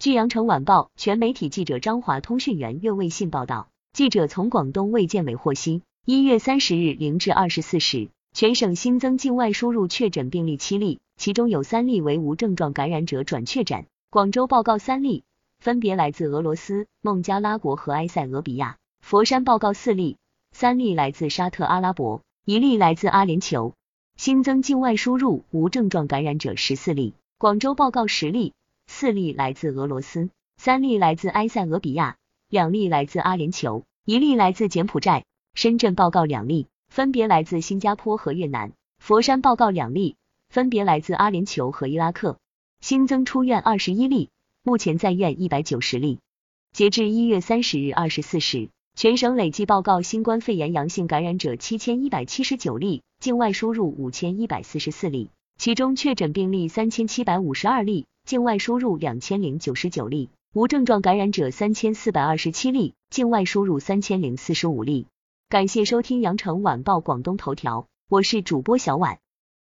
据羊城晚报全媒体记者张华通讯员岳卫信报道，记者从广东卫健委获悉，一月三十日零至二十四时，全省新增境外输入确诊病例七例，其中有三例为无症状感染者转确诊。广州报告三例，分别来自俄罗斯、孟加拉国和埃塞俄比亚；佛山报告四例，三例来自沙特阿拉伯，一例来自阿联酋。新增境外输入无症状感染者十四例，广州报告十例。四例来自俄罗斯，三例来自埃塞俄比亚，两例来自阿联酋，一例来自柬埔寨。深圳报告两例，分别来自新加坡和越南。佛山报告两例，分别来自阿联酋和伊拉克。新增出院二十一例，目前在院一百九十例。截至一月三十日二十四时，全省累计报告新冠肺炎阳性感染者七千一百七十九例，境外输入五千一百四十四例，其中确诊病例三千七百五十二例。境外输入两千零九十九例，无症状感染者三千四百二十七例，境外输入三千零四十五例。感谢收听羊城晚报广东头条，我是主播小婉。